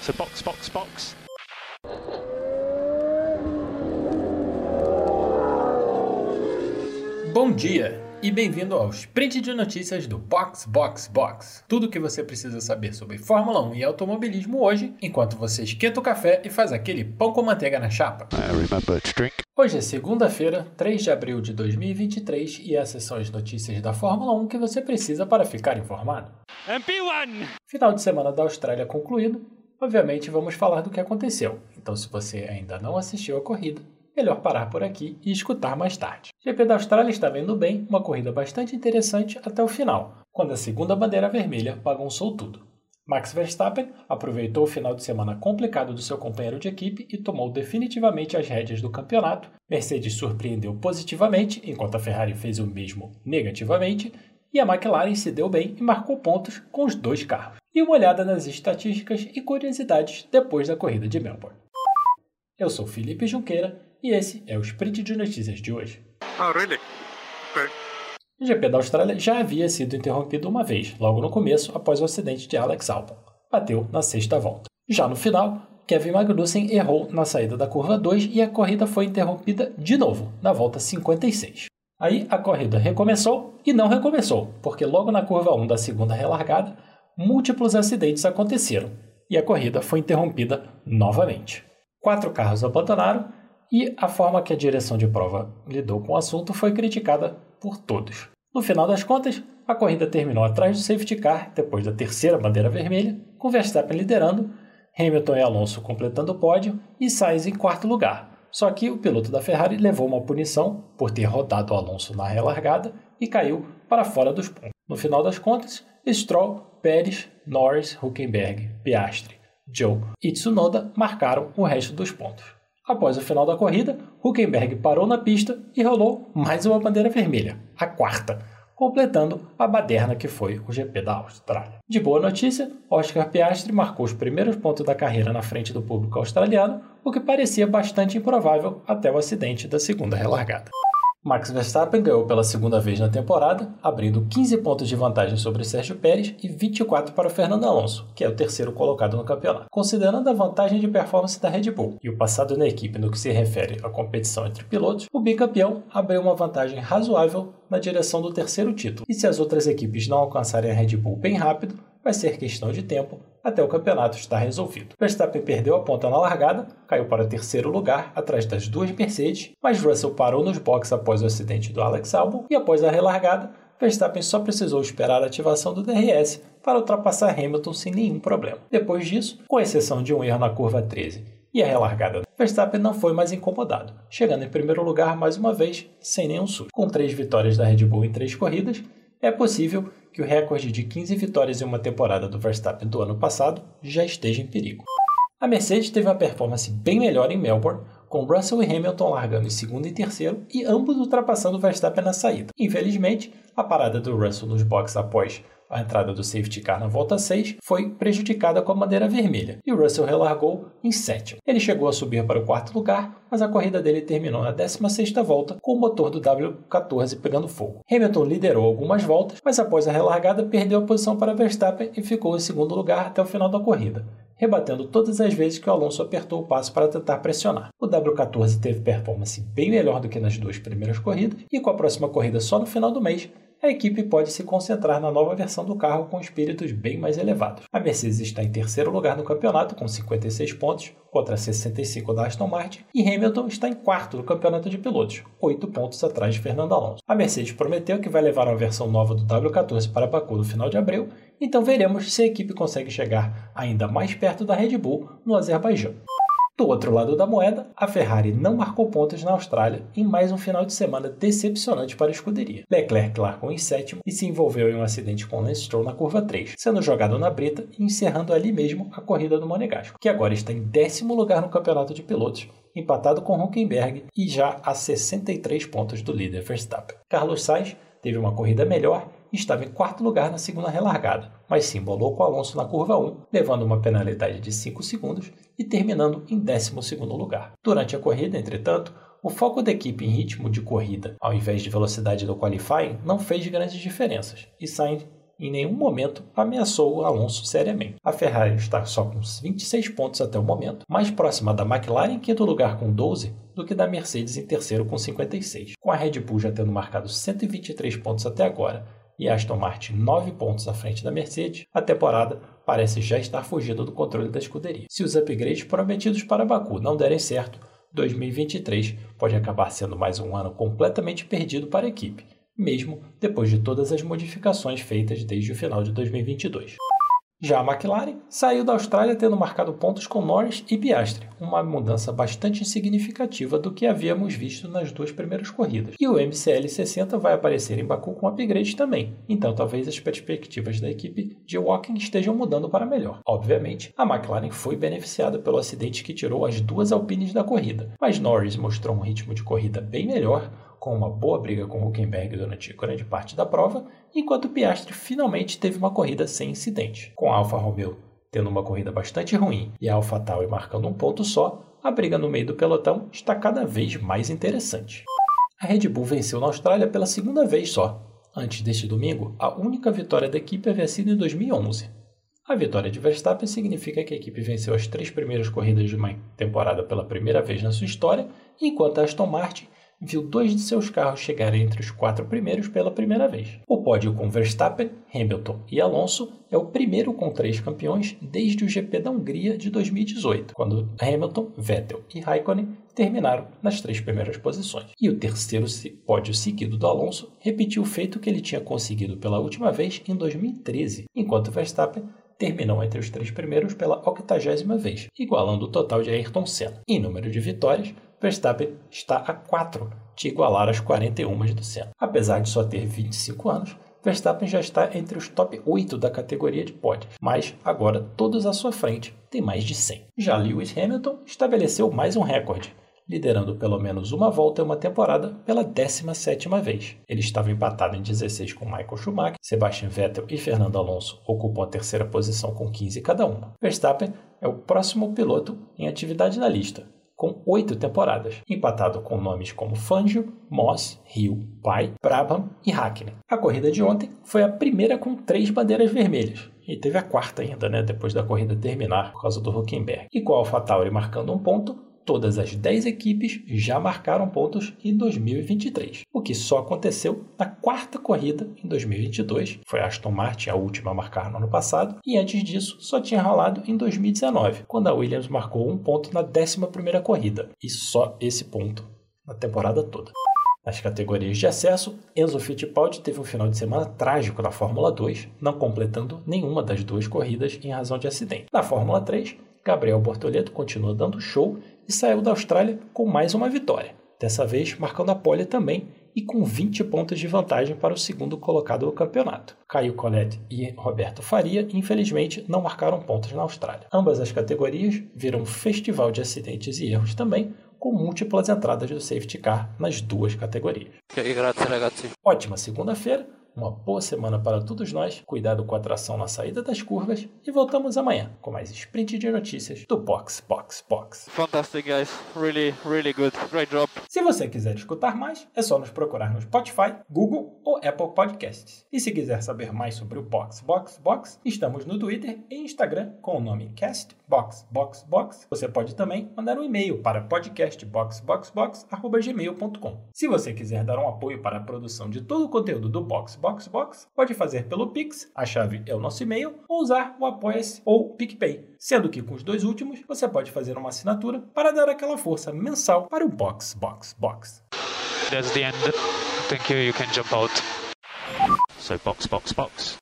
So box, box, box. Bom dia e bem-vindo ao sprint de notícias do Box Box Box. Tudo o que você precisa saber sobre Fórmula 1 e automobilismo hoje, enquanto você esquenta o café e faz aquele pão com manteiga na chapa. Hoje é segunda-feira, 3 de abril de 2023 e essas são as notícias da Fórmula 1 que você precisa para ficar informado. MP1! Final de semana da Austrália concluído. Obviamente vamos falar do que aconteceu. Então se você ainda não assistiu a corrida, melhor parar por aqui e escutar mais tarde. GP da Austrália estava indo bem, uma corrida bastante interessante até o final, quando a segunda bandeira vermelha bagunçou tudo. Max Verstappen aproveitou o final de semana complicado do seu companheiro de equipe e tomou definitivamente as rédeas do campeonato. Mercedes surpreendeu positivamente, enquanto a Ferrari fez o mesmo negativamente, e a McLaren se deu bem e marcou pontos com os dois carros. E uma olhada nas estatísticas e curiosidades depois da corrida de Melbourne. Eu sou Felipe Junqueira e esse é o Sprint de Notícias de hoje. Oh, really? Okay. O GP da Austrália já havia sido interrompido uma vez, logo no começo, após o acidente de Alex Albon. Bateu na sexta volta. Já no final, Kevin Magnussen errou na saída da curva 2 e a corrida foi interrompida de novo, na volta 56. Aí a corrida recomeçou e não recomeçou, porque logo na curva 1 da segunda relargada, múltiplos acidentes aconteceram e a corrida foi interrompida novamente. Quatro carros abandonaram e a forma que a direção de prova lidou com o assunto foi criticada por todos. No final das contas, a corrida terminou atrás do safety car depois da terceira bandeira vermelha, com Verstappen liderando, Hamilton e Alonso completando o pódio e Sainz em quarto lugar. Só que o piloto da Ferrari levou uma punição por ter rodado Alonso na relargada e caiu para fora dos pontos. No final das contas, Stroll, Pérez, Norris, Huckenberg, Piastri, Joe e Tsunoda marcaram o resto dos pontos. Após o final da corrida, Huckenberg parou na pista e rolou mais uma bandeira vermelha, a quarta, completando a baderna que foi o GP da Austrália. De boa notícia, Oscar Piastri marcou os primeiros pontos da carreira na frente do público australiano, o que parecia bastante improvável até o acidente da segunda relargada. Max Verstappen ganhou pela segunda vez na temporada, abrindo 15 pontos de vantagem sobre Sérgio Pérez e 24 para o Fernando Alonso, que é o terceiro colocado no campeonato. Considerando a vantagem de performance da Red Bull e o passado na equipe no que se refere à competição entre pilotos, o bicampeão abriu uma vantagem razoável na direção do terceiro título. E se as outras equipes não alcançarem a Red Bull bem rápido, vai ser questão de tempo até o campeonato estar resolvido. Verstappen perdeu a ponta na largada, caiu para terceiro lugar atrás das duas Mercedes, mas Russell parou nos boxes após o acidente do Alex Albon e após a relargada, Verstappen só precisou esperar a ativação do DRS para ultrapassar Hamilton sem nenhum problema. Depois disso, com exceção de um erro na curva 13 e a relargada, Verstappen não foi mais incomodado, chegando em primeiro lugar mais uma vez sem nenhum susto. Com três vitórias da Red Bull em três corridas, é possível que o recorde de 15 vitórias em uma temporada do Verstappen do ano passado já esteja em perigo. A Mercedes teve uma performance bem melhor em Melbourne, com Russell e Hamilton largando em segundo e terceiro e ambos ultrapassando Verstappen na saída. Infelizmente, a parada do Russell nos boxes após a entrada do safety car na volta 6 foi prejudicada com a bandeira vermelha e o Russell relargou em sétimo. Ele chegou a subir para o quarto lugar, mas a corrida dele terminou na 16ª volta com o motor do W14 pegando fogo. Hamilton liderou algumas voltas, mas após a relargada perdeu a posição para Verstappen e ficou em segundo lugar até o final da corrida rebatendo todas as vezes que o Alonso apertou o passo para tentar pressionar. O W14 teve performance bem melhor do que nas duas primeiras corridas, e com a próxima corrida só no final do mês, a equipe pode se concentrar na nova versão do carro com espíritos bem mais elevados. A Mercedes está em terceiro lugar no campeonato com 56 pontos contra 65 da Aston Martin e Hamilton está em quarto no campeonato de pilotos, 8 pontos atrás de Fernando Alonso. A Mercedes prometeu que vai levar uma versão nova do W14 para Baku no final de abril, então veremos se a equipe consegue chegar ainda mais perto da Red Bull no Azerbaijão. Do outro lado da moeda, a Ferrari não marcou pontos na Austrália em mais um final de semana decepcionante para a escuderia. Leclerc largou em sétimo e se envolveu em um acidente com Lance Stroll na curva 3, sendo jogado na brita e encerrando ali mesmo a corrida do Monegasco, que agora está em décimo lugar no campeonato de pilotos, empatado com Huckenberg e já a 63 pontos do líder Verstappen. Carlos Sainz teve uma corrida melhor estava em quarto lugar na segunda relargada, mas se embolou com Alonso na curva 1, levando uma penalidade de 5 segundos e terminando em 12 lugar. Durante a corrida, entretanto, o foco da equipe em ritmo de corrida, ao invés de velocidade do qualifying, não fez grandes diferenças, e Sainz em nenhum momento ameaçou o Alonso seriamente. A Ferrari está só com 26 pontos até o momento, mais próxima da McLaren em quinto lugar com 12 do que da Mercedes em terceiro com 56. Com a Red Bull já tendo marcado 123 pontos até agora e Aston Martin 9 pontos à frente da Mercedes, a temporada parece já estar fugida do controle da escuderia. Se os upgrades prometidos para Baku não derem certo, 2023 pode acabar sendo mais um ano completamente perdido para a equipe mesmo depois de todas as modificações feitas desde o final de 2022. Já a McLaren saiu da Austrália tendo marcado pontos com Norris e Piastri, uma mudança bastante significativa do que havíamos visto nas duas primeiras corridas. E o MCL 60 vai aparecer em Baku com upgrade também, então talvez as perspectivas da equipe de Walking estejam mudando para melhor. Obviamente, a McLaren foi beneficiada pelo acidente que tirou as duas Alpines da corrida, mas Norris mostrou um ritmo de corrida bem melhor com uma boa briga com Huckenberg durante grande parte da prova, enquanto Piastri finalmente teve uma corrida sem incidente. Com Alfa Romeo tendo uma corrida bastante ruim e a AlphaTauri marcando um ponto só, a briga no meio do pelotão está cada vez mais interessante. A Red Bull venceu na Austrália pela segunda vez só. Antes deste domingo, a única vitória da equipe havia sido em 2011. A vitória de Verstappen significa que a equipe venceu as três primeiras corridas de uma temporada pela primeira vez na sua história, enquanto a Aston Martin viu dois de seus carros chegarem entre os quatro primeiros pela primeira vez. O pódio com Verstappen, Hamilton e Alonso é o primeiro com três campeões desde o GP da Hungria de 2018, quando Hamilton, Vettel e Raikkonen terminaram nas três primeiras posições. E o terceiro pódio seguido do Alonso repetiu o feito que ele tinha conseguido pela última vez em 2013, enquanto Verstappen terminou entre os três primeiros pela octagésima vez, igualando o total de Ayrton Senna. Em número de vitórias, Verstappen está a 4 de igualar as 41 do Senna. Apesar de só ter 25 anos, Verstappen já está entre os top 8 da categoria de pódios, mas agora todos à sua frente têm mais de 100. Já Lewis Hamilton estabeleceu mais um recorde, liderando pelo menos uma volta em uma temporada pela 17ª vez. Ele estava empatado em 16 com Michael Schumacher, Sebastian Vettel e Fernando Alonso ocupam a terceira posição com 15 cada uma. Verstappen é o próximo piloto em atividade na lista, com oito temporadas, empatado com nomes como Fangio, Moss, Hill, Pai, Brabham e Hackney. A corrida de ontem foi a primeira com três bandeiras vermelhas, e teve a quarta ainda, né, depois da corrida terminar por causa do Huckenberg. E com a AlphaTauri marcando um ponto, todas as 10 equipes já marcaram pontos em 2023, o que só aconteceu na quarta corrida em 2022. Foi a Aston Martin a última a marcar no ano passado, e antes disso só tinha rolado em 2019, quando a Williams marcou um ponto na 11ª corrida, e só esse ponto na temporada toda. Nas categorias de acesso, Enzo Fittipaldi teve um final de semana trágico na Fórmula 2, não completando nenhuma das duas corridas em razão de acidente. Na Fórmula 3, Gabriel Bortoleto continua dando show e saiu da Austrália com mais uma vitória, dessa vez marcando a pole também e com 20 pontos de vantagem para o segundo colocado do campeonato. Caio Colette e Roberto Faria, infelizmente, não marcaram pontos na Austrália. Ambas as categorias viram um festival de acidentes e erros também, com múltiplas entradas do safety car nas duas categorias. Ótima segunda-feira uma boa semana para todos nós, cuidado com a tração na saída das curvas e voltamos amanhã com mais sprint de notícias do Box Box Box. Fantastic guys, really, really good, great job. Se você quiser escutar mais, é só nos procurar no Spotify, Google ou Apple Podcasts. E se quiser saber mais sobre o Box Box Box, estamos no Twitter e Instagram com o nome Cast Box Box Box. Você pode também mandar um e-mail para podcastboxboxbox@gmail.com. Se você quiser dar um apoio para a produção de todo o conteúdo do Box Box Box, pode fazer pelo Pix, a chave é o nosso e-mail, ou usar o Apoia-se ou PicPay. Sendo que com os dois últimos, você pode fazer uma assinatura para dar aquela força mensal para o Box Box Box. That's the end. Thank you. You can jump out. So box, box, box.